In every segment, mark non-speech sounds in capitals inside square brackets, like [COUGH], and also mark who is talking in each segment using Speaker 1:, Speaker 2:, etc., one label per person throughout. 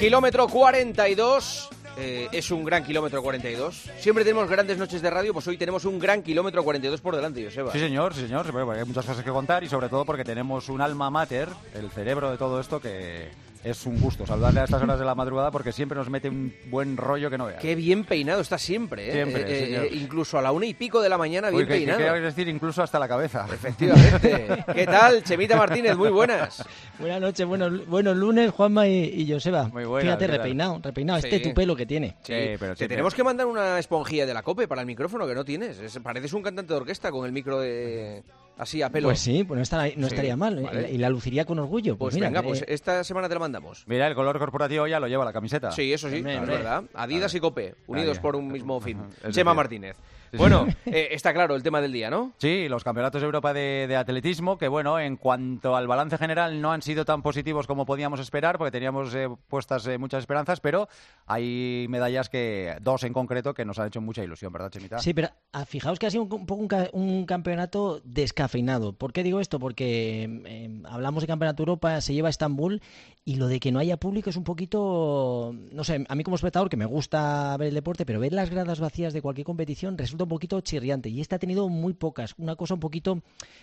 Speaker 1: Kilómetro 42. eh, es un gran kilómetro 42. Siempre tenemos grandes noches de radio, pues hoy tenemos un gran kilómetro 42 por delante, Joseba.
Speaker 2: Sí, señor, sí, señor. Hay muchas cosas que contar y sobre todo porque tenemos un alma mater, el cerebro de todo esto, que es un gusto saludarle a estas horas de la madrugada porque siempre nos mete un buen rollo que no veas.
Speaker 1: Qué bien peinado está siempre, ¿eh?
Speaker 2: Siempre,
Speaker 1: Eh, eh,
Speaker 2: señor.
Speaker 1: eh, incluso a la una y pico de la mañana
Speaker 2: Uy,
Speaker 1: bien
Speaker 2: que
Speaker 1: peinado.
Speaker 2: decir incluso hasta la cabeza.
Speaker 1: Efectivamente. ¿Qué tal, Chemita Martínez? Muy buenas.
Speaker 3: Buenas noches, buenos, buenos lunes, Juanma y, y Joseba.
Speaker 2: Muy buenas,
Speaker 3: Fíjate, repeinado, repeinado.
Speaker 1: Sí.
Speaker 3: Este tu pelo que tiene.
Speaker 2: Sí, pero
Speaker 1: Te tenemos que mandar una esponjilla de la COPE para el micrófono que no tienes. Es- pareces un cantante de orquesta con el micro de así a pelo.
Speaker 3: Pues sí, pues no, estaría- no
Speaker 1: Sí,
Speaker 3: estaría mal. ¿eh?
Speaker 1: vale.
Speaker 3: Y la luciría con orgullo.
Speaker 1: Pues
Speaker 3: Pues, mira,
Speaker 1: venga, pues
Speaker 3: eh,
Speaker 1: esta semana te la mandamos.
Speaker 2: Mira, el color corporativo ya lo lleva la camiseta.
Speaker 1: Sí, eso sí, es verdad. Adidas y Cope, unidos por un mismo fin. Chema Martínez. Bueno, [LAUGHS] eh, está claro el tema del día, ¿no?
Speaker 2: Sí, los campeonatos de Europa de, de atletismo, que bueno, en cuanto al balance general no han sido tan positivos como podíamos esperar, porque teníamos eh, puestas eh, muchas esperanzas, pero hay medallas que, dos en concreto, que nos han hecho mucha ilusión, ¿verdad, Chemita?
Speaker 3: Sí, pero ah, fijaos que ha sido un, un poco un, ca- un campeonato descafeinado. ¿Por qué digo esto? Porque eh, hablamos de campeonato Europa, se lleva a Estambul y lo de que no haya público es un poquito, no sé, a mí como espectador que me gusta ver el deporte, pero ver las gradas vacías de cualquier competición resulta un poquito chirriante y esta ha tenido muy pocas, una cosa un poquito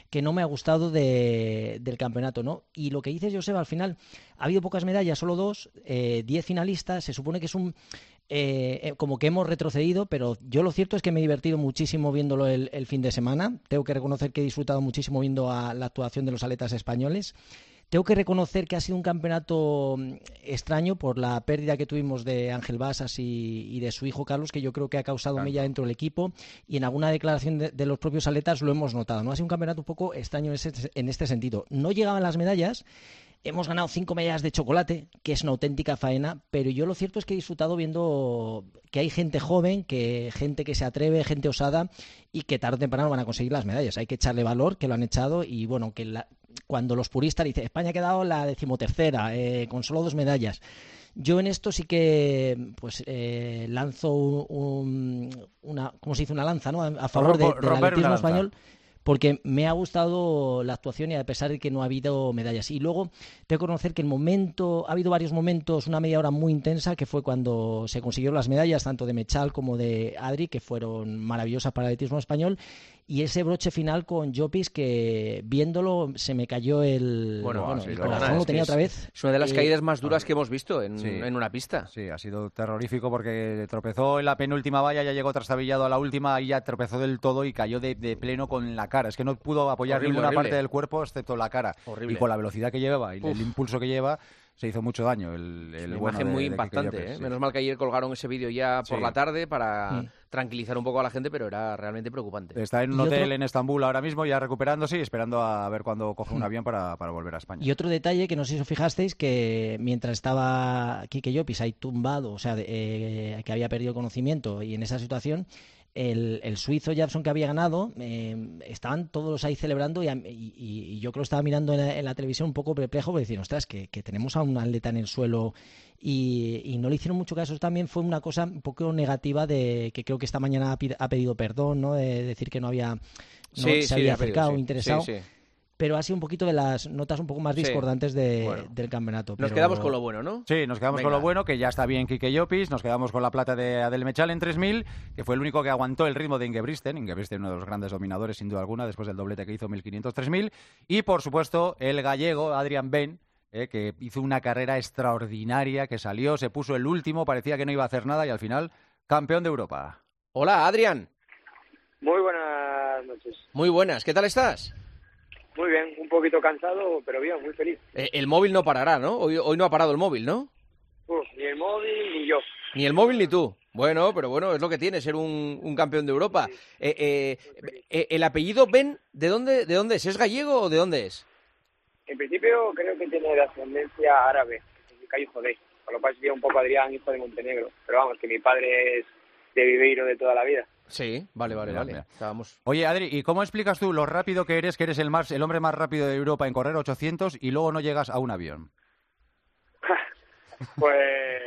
Speaker 3: que no me ha gustado de- del campeonato, ¿no? Y lo que dices, Joseba, al final ha habido pocas medallas, solo dos, eh, diez finalistas, se supone que es un eh, eh, como que hemos retrocedido, pero yo lo cierto es que me he divertido muchísimo viéndolo el, fin de semana. Tengo que reconocer que he disfrutado muchísimo viendo la actuación de los atletas españoles. Tengo que reconocer que ha sido un campeonato mm, extraño por la pérdida que tuvimos de Ángel Basas y, y de su hijo Carlos, que yo creo que ha causado mella dentro del equipo y en alguna declaración de, de los propios atletas lo hemos notado. ¿no? Ha sido un campeonato un poco extraño en, ese- en este sentido. No llegaban las medallas, Hemos ganado cinco medallas de chocolate, que es una auténtica faena, pero yo lo cierto es que he disfrutado viendo que hay gente joven, que gente que se atreve, gente osada y que tarde o temprano van a conseguir las medallas. Hay que echarle valor, que lo han echado y bueno, que la- cuando los puristas dicen España ha quedado la decimotercera, eh, con solo dos medallas. Yo en esto sí que pues eh, lanzo un, un- una, ¿cómo se dice? Una lanza, ¿no? A, favor de- del atletismo español porque me ha gustado la actuación y a pesar de que no ha habido medallas. Y luego tengo que conocer que el momento, ha habido varios momentos, una media hora muy intensa, que fue cuando se consiguieron las medallas, tanto de Mechal como de Adri, que fueron maravillosas para el atletismo español. Y ese broche final con Jopis, que viéndolo se me cayó el,
Speaker 1: Bueno,
Speaker 3: bueno,
Speaker 2: sí,
Speaker 3: el corazón,
Speaker 1: es
Speaker 3: lo tenía otra vez.
Speaker 1: Es una de las
Speaker 3: Eh,
Speaker 1: caídas más duras que hemos visto en,
Speaker 2: Sí.
Speaker 1: en una pista.
Speaker 2: Sí, ha sido terrorífico porque tropezó en la penúltima valla, ya llegó trastabillado a la última y ya tropezó del todo y cayó de, de pleno con la cara. Es que no pudo apoyar
Speaker 1: Horrible,
Speaker 2: ninguna
Speaker 1: horrible.
Speaker 2: parte del cuerpo excepto la cara.
Speaker 1: Horrible.
Speaker 2: Y con la velocidad que lleva y
Speaker 1: Uf.
Speaker 2: el impulso que lleva, se hizo mucho daño. El, el
Speaker 1: Una
Speaker 2: bueno
Speaker 1: imagen
Speaker 2: de-
Speaker 1: muy
Speaker 2: de Quique
Speaker 1: impactante. ¿eh?
Speaker 2: sí.
Speaker 1: Menos mal que ayer colgaron ese vídeo ya por
Speaker 2: Sí.
Speaker 1: la tarde para
Speaker 3: Mm.
Speaker 1: tranquilizar un poco a la gente, pero era realmente preocupante.
Speaker 2: Está en un
Speaker 3: otro-
Speaker 2: hotel en Estambul ahora mismo, ya recuperándose y esperando a ver cuándo coge un avión para, para volver a España.
Speaker 3: Y otro detalle que no sé si os fijasteis, que mientras estaba Kike Llopis ahí tumbado, o sea, de- eh, que había perdido conocimiento y en esa situación, el, el suizo Japson que había ganado, eh, estaban todos ahí celebrando y, y- y- yo creo que estaba mirando en la, en la televisión un poco perplejo porque decir, ostras, que, que tenemos a un atleta en el suelo y, y no le hicieron mucho caso. También fue una cosa un poco negativa de que creo que esta mañana ha, pedido perdón, ¿no? De decir que no había... No
Speaker 1: Sí,
Speaker 3: se
Speaker 1: sí,
Speaker 3: había
Speaker 1: ha pedido,
Speaker 3: acercado,
Speaker 1: sí.
Speaker 3: interesado
Speaker 1: Sí, sí.
Speaker 3: Pero ha sido un poquito de las notas un poco más
Speaker 1: Sí.
Speaker 3: discordantes de-
Speaker 1: Bueno.
Speaker 3: del campeonato.
Speaker 1: Nos quedamos con lo bueno, ¿no?
Speaker 2: Sí, nos quedamos con lo bueno, que ya está bien Kike Llopis, nos quedamos con la plata de Adel Mechal en 3000, que fue el único que aguantó el ritmo de Ingebristen, Ingebristen uno de los grandes dominadores sin duda alguna, después del doblete que hizo 1500-3000, y por supuesto el gallego Adrian Ben, eh, que hizo una carrera extraordinaria, que salió, se puso el último, parecía que no iba a hacer nada y al final campeón de Europa.
Speaker 1: Hola, Adrián.
Speaker 4: Muy buenas noches.
Speaker 1: Muy buenas. ¿Qué tal estás?
Speaker 4: Muy bien, un poquito cansado, pero bien, muy feliz.
Speaker 1: Eh, el móvil no parará, ¿no? Hoy, hoy no ha parado el móvil, ¿no?
Speaker 4: Ni el móvil ni yo.
Speaker 1: Ni el móvil ni tú. Bueno, pero bueno, es lo que tiene ser un, un campeón de Europa. Eh, eh, eh, ¿El apellido Ben, de dónde, de dónde es? ¿Es gallego o de dónde es?
Speaker 4: En principio creo que tiene de ascendencia árabe, significa hijo de, con lo cual sería un poco Adrián, hijo de Montenegro. Pero vamos, que mi padre es de Viveiro de toda la vida.
Speaker 1: Sí, vale, vale,
Speaker 2: Mira,
Speaker 1: vale.
Speaker 2: mira.
Speaker 1: Estábamos...
Speaker 2: Oye, Adri, ¿y cómo explicas tú lo rápido que eres, que eres el, más, el hombre más rápido de Europa en correr 800 y luego no llegas a un avión? [LAUGHS] [LAUGHS]
Speaker 4: Pues...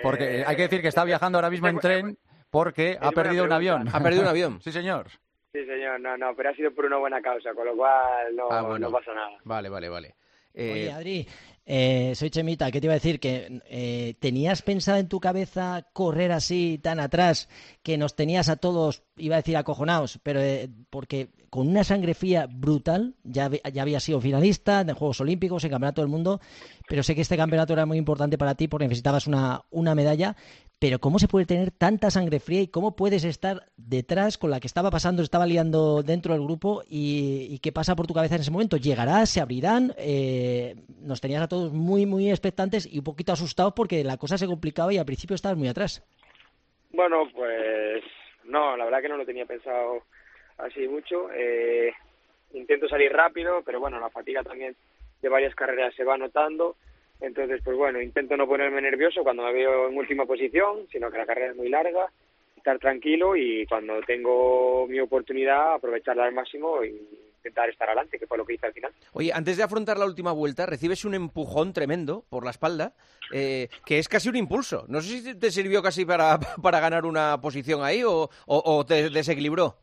Speaker 2: Porque hay que decir que está viajando ahora mismo en tren porque ha perdido un avión.
Speaker 1: ¿Ha perdido un avión? [LAUGHS]
Speaker 2: Sí, señor.
Speaker 4: Sí, señor, no, no, pero ha sido por una buena causa, con lo cual no,
Speaker 1: Ah, bueno.
Speaker 4: no pasa nada.
Speaker 1: Vale, vale, vale. Eh,
Speaker 3: Oye, Adri, Eh, soy Chemita, ¿qué te iba a decir? Que eh, tenías pensado en tu cabeza correr así tan atrás que nos tenías a todos, iba a decir acojonados, pero eh, porque con una sangre fría brutal, ya, ya había sido finalista en Juegos Olímpicos, en Campeonato del Mundo, pero sé que este campeonato era muy importante para ti porque necesitabas una, una medalla. Pero ¿cómo se puede tener tanta sangre fría y cómo puedes estar detrás con la que estaba pasando, estaba liando dentro del grupo y, qué pasa por tu cabeza en ese momento? ¿Llegarás? ¿Se abrirán? Eh, nos tenías a todos muy, muy expectantes y un poquito asustados porque la cosa se complicaba y al principio estabas muy atrás.
Speaker 4: Bueno, pues no, la verdad que no lo tenía pensado así mucho. Eh, intento salir rápido, pero bueno, la fatiga también de varias carreras se va notando entonces, pues bueno, intento no ponerme nervioso cuando me veo en última posición, sino que la carrera es muy larga, estar tranquilo y cuando tengo mi oportunidad aprovecharla al máximo y intentar estar adelante, que fue lo que hice al final.
Speaker 1: Oye, antes de afrontar la última vuelta, recibes un empujón tremendo por la espalda, eh, que es casi un impulso. No sé si te sirvió casi para, [LAUGHS] para ganar una posición ahí o, o, te desequilibró.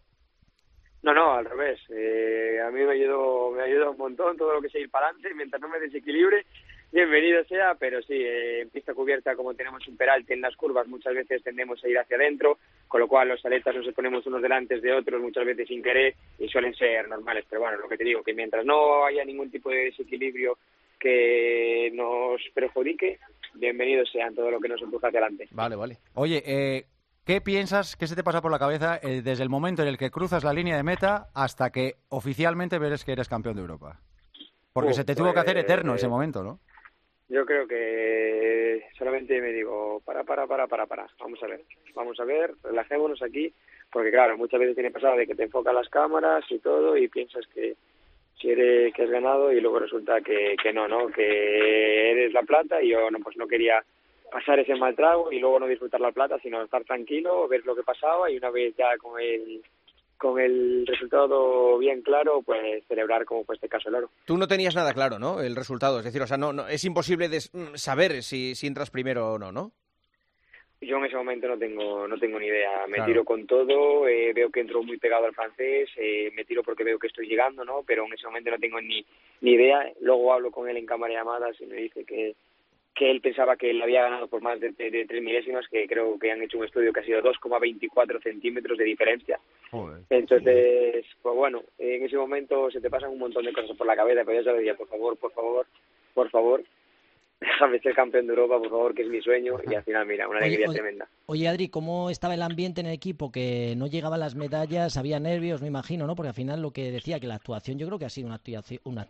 Speaker 4: No, no, al revés. Eh, a mí me ayudó, me ayudó un montón todo lo que sea ir para adelante, mientras no me desequilibre bienvenido sea, pero sí, eh, en pista cubierta, como tenemos un peralte en las curvas, muchas veces tendemos a ir hacia adentro, con lo cual los aletas nos ponemos unos delante de otros, muchas veces sin querer, y suelen ser normales. Pero bueno, lo que te digo, que mientras no haya ningún tipo de desequilibrio que nos perjudique, bienvenido sean todo lo que nos empuja hacia adelante.
Speaker 1: Vale, vale.
Speaker 2: Oye, eh, ¿Qué piensas, qué se te pasa por la cabeza eh, desde el momento en el que cruzas la línea de meta hasta que oficialmente ves que eres campeón de Europa? Porque se te tuvo que hacer eterno ese momento, ¿no?
Speaker 4: Yo creo que solamente me digo, para, para, para, para, para, vamos a ver, vamos a ver, relajémonos aquí, porque claro, muchas veces tiene pasado de que te enfocan las cámaras y todo y piensas que, que, que has ganado y luego resulta que, que no, ¿no? Que eres la plata y yo no, pues no quería pasar ese mal trago y luego no disfrutar la plata, sino estar tranquilo, ver lo que pasaba y una vez ya con el con el resultado bien claro, pues celebrar como fue este caso el oro.
Speaker 1: Tú no tenías nada claro, ¿no? El resultado, es decir, o sea, no, no es imposible mm, saber si, si entras primero o no, ¿no?
Speaker 4: Yo en ese momento no tengo no tengo ni idea. Me tiro con todo, eh, veo que entro muy pegado al francés, eh, me tiro porque veo que estoy llegando, ¿no? Pero en ese momento no tengo ni, ni idea. Luego hablo con él en cámara de llamadas y me dice que, que él pensaba que él había ganado por más de, tres milésimas, que creo que han hecho un estudio que ha sido 2,24 centímetros de diferencia. Entonces, pues bueno, en ese momento se te pasan un montón de cosas por la cabeza, pero ya sabía, por favor, por favor, por favor, déjame ser campeón de Europa, por favor, que es mi sueño. Y al final, mira, una alegría tremenda.
Speaker 3: Oye, Adri, ¿cómo estaba el ambiente en el equipo? Que no llegaban las medallas, había nervios, me imagino, ¿no? Porque al final lo que decía, que la actuación, yo creo que ha sido una actuación, una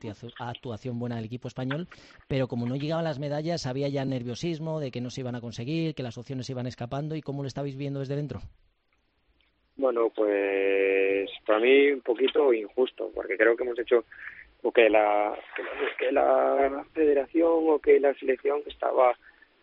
Speaker 3: actuación buena del equipo español, pero como no llegaban las medallas, había ya nerviosismo de que no se iban a conseguir, que las opciones se iban escapando. ¿Y cómo lo estabais viendo desde dentro?
Speaker 4: Bueno, pues para mí un poquito injusto, porque creo que hemos hecho o que la, que la federación o que la selección estaba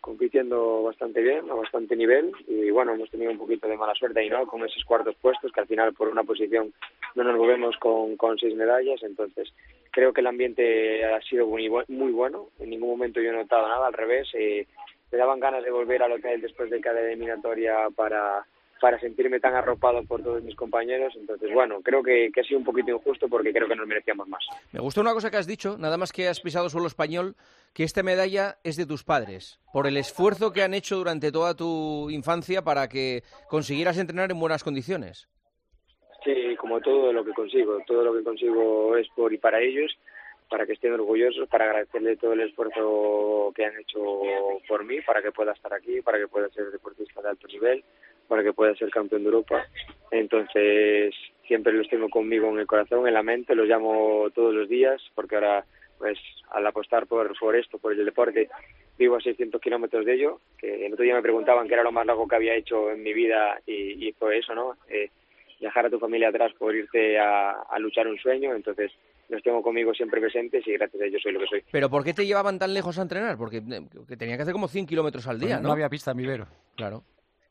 Speaker 4: compitiendo bastante bien, a bastante nivel y bueno, hemos tenido un poquito de mala suerte ahí, ¿no? Con esos cuartos puestos que al final por una posición no nos movemos con, con seis medallas, entonces creo que el ambiente ha sido muy, muy bueno, en ningún momento yo he notado nada, al revés, eh, me daban ganas de volver al hotel después de cada eliminatoria para para sentirme tan arropado por todos mis compañeros. Entonces, bueno, creo que, ha sido un poquito injusto porque creo que nos merecíamos más.
Speaker 1: Me gusta una cosa que has dicho, nada más que has pisado suelo español, que esta medalla es de tus padres, por el esfuerzo que han hecho durante toda tu infancia para que consiguieras entrenar en buenas condiciones.
Speaker 4: Sí, como todo lo que consigo, todo lo que consigo es por y para ellos, para que estén orgullosos, para agradecerle todo el esfuerzo que han hecho por mí, para que pueda estar aquí, para que pueda ser deportista de alto nivel, para que pueda ser campeón de Europa. Entonces, siempre los tengo conmigo en el corazón, en la mente, los llamo todos los días, porque ahora, pues, al apostar por, por esto, por el deporte, vivo a 600 kilómetros de ello, que el otro día me preguntaban qué era lo más largo que había hecho en mi vida y, y fue eso, ¿no? Eh, dejar a tu familia atrás por irte a, a luchar un sueño, entonces los tengo conmigo siempre presentes y gracias a ellos soy lo que soy.
Speaker 1: ¿Pero por qué te llevaban tan lejos a entrenar? Porque eh, tenía que hacer como 100 kilómetros al día, ¿no?
Speaker 2: No había pista en vivero.
Speaker 1: Claro.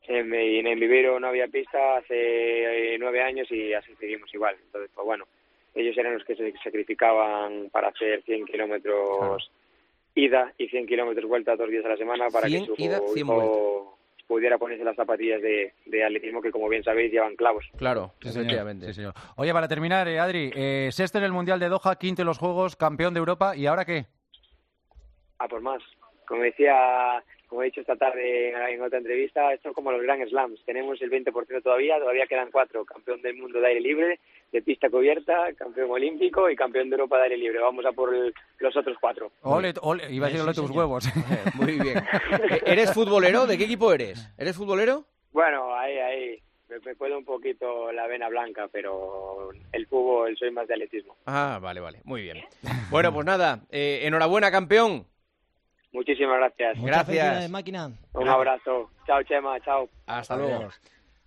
Speaker 4: En, en vivero no había pista hace eh, nueve años y así seguimos igual. Entonces, pues bueno, ellos eran los que se sacrificaban para hacer 100 kilómetros ida y 100 kilómetros vuelta dos días a la semana para que su hijo pudiera ponerse las zapatillas de, atletismo que, como bien sabéis, llevan clavos.
Speaker 1: Claro, efectivamente.
Speaker 2: Sí, Oye, para terminar, eh, Adri, eh, sexto en el Mundial de Doha, quinto en los Juegos, campeón de Europa, ¿y ahora qué?
Speaker 4: A por más. Como decía, como he dicho esta tarde en otra entrevista, esto es como los Grand Slams. Tenemos el 20% todavía, todavía quedan cuatro. Campeón del mundo de aire libre, de pista cubierta, campeón olímpico y campeón de Europa de aire libre. Vamos a por el- los otros cuatro.
Speaker 2: Ole, ole, iba a decir
Speaker 3: Sí,
Speaker 2: ole tus
Speaker 3: señor.
Speaker 2: huevos. [LAUGHS]
Speaker 1: Muy bien. Eh, ¿Eres futbolero? ¿De qué equipo eres? ¿Eres futbolero?
Speaker 4: Bueno, ahí, ahí. Me, me puede un poquito la vena blanca, pero el fútbol soy más de atletismo.
Speaker 1: Ah, vale, vale. Muy bien. Bueno, pues nada. eh, enhorabuena, campeón.
Speaker 4: Muchísimas gracias.
Speaker 3: Muchas
Speaker 1: Gracias.
Speaker 3: felicidades, máquina.
Speaker 4: Un abrazo. Chao, Chema. Chao.
Speaker 1: Hasta luego.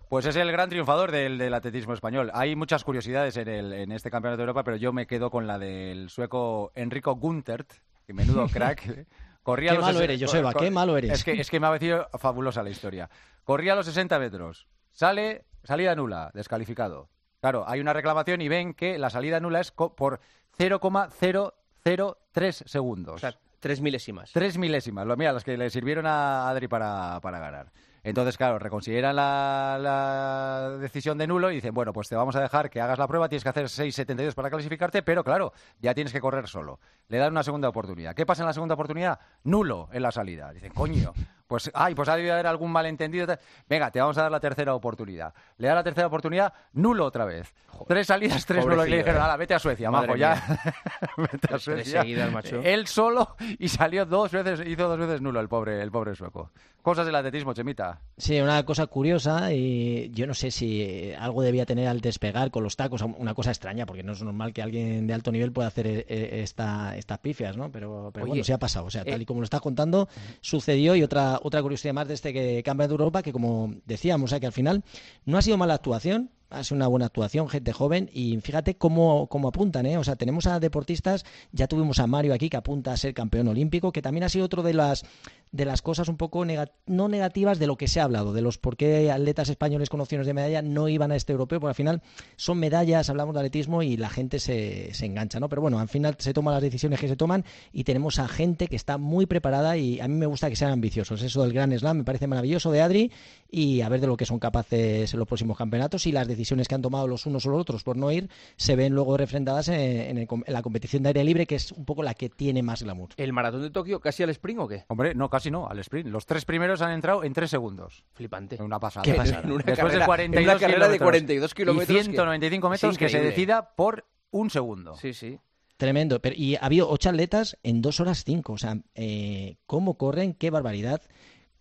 Speaker 2: Pues es el gran triunfador del, del atletismo español. Hay muchas curiosidades en, el, en este campeonato de Europa, pero yo me quedo con la del sueco Enrico Guntert, que menudo [LAUGHS] crack. Corría
Speaker 3: Qué
Speaker 2: los
Speaker 3: malo eres, Joseba, qué malo eres.
Speaker 2: Es que, es que me ha parecido fabulosa la historia. Corría a los 60 metros, sale, salida nula, descalificado. Claro, hay una reclamación y ven que la salida nula es co- por 0,003 segundos.
Speaker 1: O sea, tres milésimas.
Speaker 2: Tres milésimas, lo, mira, las que le sirvieron a Adri para, para ganar. Entonces, claro, reconsideran la, la decisión de nulo y dicen, bueno, pues te vamos a dejar que hagas la prueba, tienes que hacer 6.72 para clasificarte, pero claro, ya tienes que correr solo. Le dan una segunda oportunidad. ¿Qué pasa en la segunda oportunidad? Nulo en la salida. Dicen, coño, pues, ay, pues ha debido haber algún malentendido. Venga, te vamos a dar la tercera oportunidad. Le da la tercera oportunidad, nulo otra vez. Tres salidas, tres nulos. Y le dijeron,
Speaker 1: eh.
Speaker 2: ala, vete a Suecia,
Speaker 1: Madre
Speaker 2: majo, ya. [LAUGHS] vete a
Speaker 1: Tres
Speaker 2: Suecia.
Speaker 1: seguidas, macho.
Speaker 2: Él solo y salió dos veces, hizo dos veces nulo el pobre, el pobre sueco. Cosas del atletismo, Chemita.
Speaker 3: Sí, una cosa curiosa y yo no sé si algo debía tener al despegar con los tacos, una cosa extraña, porque no es normal que alguien de alto nivel pueda hacer eh, eh, esta, estas pifias, ¿no? Pero, pero
Speaker 1: Oye,
Speaker 3: bueno, sí ha pasado, o sea, tal y como lo estás contando, sucedió y otra otra curiosidad más de este que Campeonato de Europa, que como decíamos, sea, que al final no ha sido mala actuación, ha sido una buena actuación, gente joven, y fíjate cómo, cómo apuntan, ¿eh? O sea, tenemos a deportistas, ya tuvimos a Mario aquí que apunta a ser campeón olímpico, que también ha sido otro de las de las cosas un poco nega- no negativas de lo que se ha hablado, de los por qué atletas españoles con opciones de medalla no iban a este europeo, porque al final son medallas, hablamos de atletismo y la gente se, se engancha, ¿no? Pero bueno, al final se toman las decisiones que se toman y tenemos a gente que está muy preparada y a mí me gusta que sean ambiciosos. Eso del Gran Slam me parece maravilloso de Adri y a ver de lo que son capaces en los próximos campeonatos y las decisiones que han tomado los unos o los otros por no ir se ven luego refrendadas en, en el en la competición de aire libre, que es un poco la que tiene más glamour.
Speaker 1: ¿El maratón de Tokio casi al sprint o qué?
Speaker 2: Hombre, no, casi no, al sprint. Los tres primeros han entrado en tres segundos.
Speaker 1: Flipante.
Speaker 2: Una pasada.
Speaker 3: Qué pasada.
Speaker 1: En una
Speaker 2: Después
Speaker 1: carrera-
Speaker 2: de 42
Speaker 1: en una carrera de
Speaker 2: kilómetros
Speaker 1: 42 kilómetros
Speaker 2: Y
Speaker 1: que-
Speaker 2: 195 metros que se decida por un segundo.
Speaker 1: Sí, sí.
Speaker 3: Tremendo. Pero, y ha habido ocho atletas en dos horas cinco. O sea, eh, cómo corren, qué barbaridad,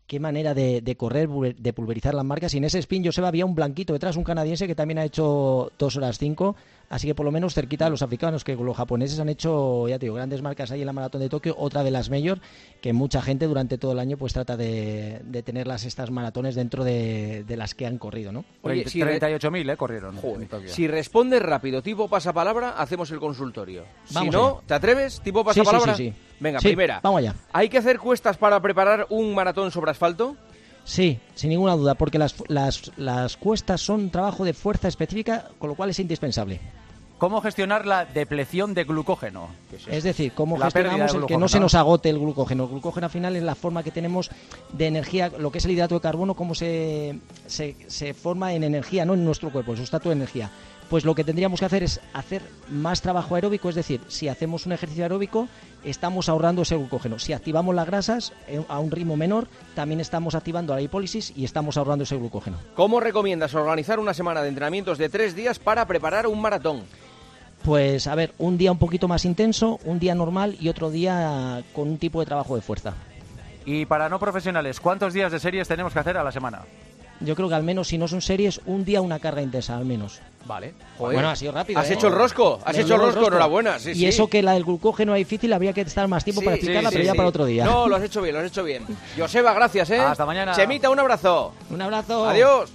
Speaker 3: qué manera de, de correr, de pulverizar las marcas. Y en ese spin, Joseba, había un blanquito detrás, un canadiense que también ha hecho dos horas cinco. Así que por lo menos cerquita a los africanos, que los japoneses han hecho, ya te digo, grandes marcas ahí en la maratón de Tokio. Otra de las mayor, que mucha gente durante todo el año pues trata de, de tenerlas estas maratones dentro de, de las que han corrido, ¿no?
Speaker 1: Oye,
Speaker 2: 30
Speaker 1: si re-
Speaker 2: 38.000, ¿eh? Corrieron.
Speaker 1: Joder,
Speaker 2: en Tokio.
Speaker 1: Si respondes rápido, tipo pasapalabra, hacemos el consultorio. si no,
Speaker 3: allá.
Speaker 1: ¿te atreves? Tipo
Speaker 3: Sí, sí,
Speaker 1: pasapalabra.
Speaker 3: sí, sí.
Speaker 1: Venga,
Speaker 3: Sí,
Speaker 1: primera.
Speaker 3: Vamos allá.
Speaker 1: ¿Hay que hacer cuestas para preparar un maratón sobre asfalto?
Speaker 3: Sí, sin ninguna duda, porque las, las, las cuestas son trabajo de fuerza específica, con lo cual es indispensable.
Speaker 2: ¿Cómo gestionar la depleción de glucógeno?
Speaker 3: Es decir, cómo
Speaker 2: La
Speaker 3: gestionamos el que no se
Speaker 2: ¿no?
Speaker 3: nos agote el glucógeno. El glucógeno al final es la forma que tenemos de energía, lo que es el hidrato de carbono, cómo se, se, se forma en energía, no en nuestro cuerpo, el sustrato de energía. Pues lo que tendríamos que hacer es hacer más trabajo aeróbico, es decir, si hacemos un ejercicio aeróbico, estamos ahorrando ese glucógeno. Si activamos las grasas eh, a un ritmo menor, también estamos activando la hipólisis y estamos ahorrando ese glucógeno.
Speaker 1: ¿Cómo recomiendas organizar una semana de entrenamientos de tres días para preparar un maratón?
Speaker 3: Pues a ver, un día un poquito más intenso, un día normal y otro día con un tipo de trabajo de fuerza.
Speaker 2: Y para no profesionales, ¿cuántos días de series tenemos que hacer a la semana?
Speaker 3: Yo creo que al menos si no son series, un día una carga intensa, al menos.
Speaker 1: Vale.
Speaker 3: Bueno, ha sido rápido.
Speaker 1: Has
Speaker 3: ¿eh?
Speaker 1: hecho el rosco, has
Speaker 3: Me
Speaker 1: hecho el
Speaker 3: llevo
Speaker 1: rosco, enhorabuena. Sí,
Speaker 3: y
Speaker 1: sí.
Speaker 3: eso que la del glucógeno es difícil, habría que estar más tiempo
Speaker 1: Sí,
Speaker 3: para explicarla,
Speaker 1: sí,
Speaker 3: pero ya para otro día.
Speaker 1: No, lo has hecho bien, lo has hecho bien. Joseba, gracias, ¿eh?
Speaker 2: Hasta mañana.
Speaker 1: Chemita, un abrazo.
Speaker 3: Un abrazo.
Speaker 1: Adiós.